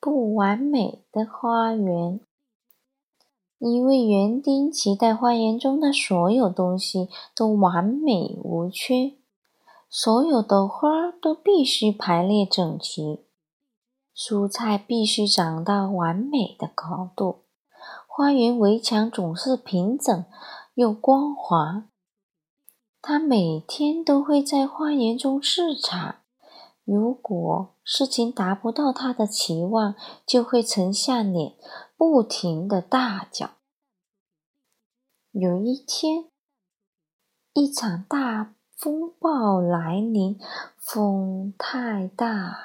不完美的花园。一位园丁期待花园中的所有东西都完美无缺，所有的花都必须排列整齐，蔬菜必须长到完美的高度，花园围墙总是平整又光滑。他每天都会在花园中视察，如果事情达不到他的期望，就会沉下脸。不停的大叫。有一天，一场大风暴来临，风太大了，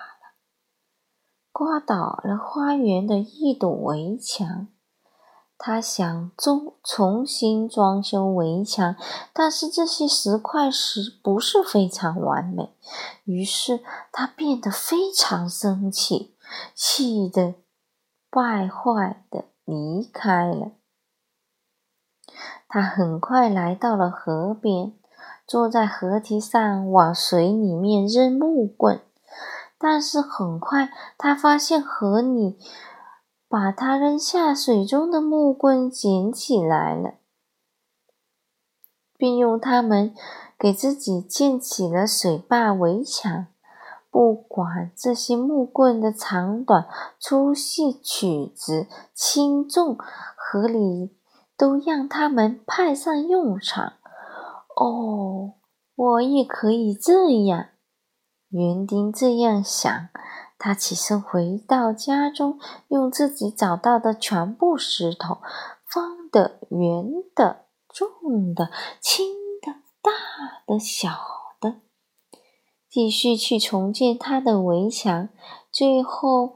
刮倒了花园的一堵围墙。他想重重新装修围墙，但是这些石块石不是非常完美，于是他变得非常生气，气得。败坏的离开了。他很快来到了河边，坐在河堤上往水里面扔木棍。但是很快，他发现河里把他扔下水中的木棍捡起来了，并用它们给自己建起了水坝围墙。不管这些木棍的长短、粗细、曲直、轻重，合理都让他们派上用场。哦，我也可以这样。园丁这样想。他起身回到家中，用自己找到的全部石头，方的、圆的、重的、轻的、大的、小的。继续去重建他的围墙。最后，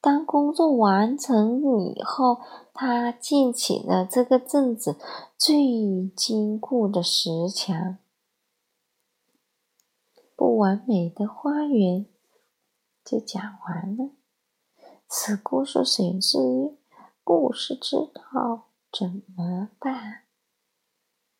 当工作完成以后，他建起了这个镇子最坚固的石墙。不完美的花园就讲完了。此故事选自于《故事知道怎么办》。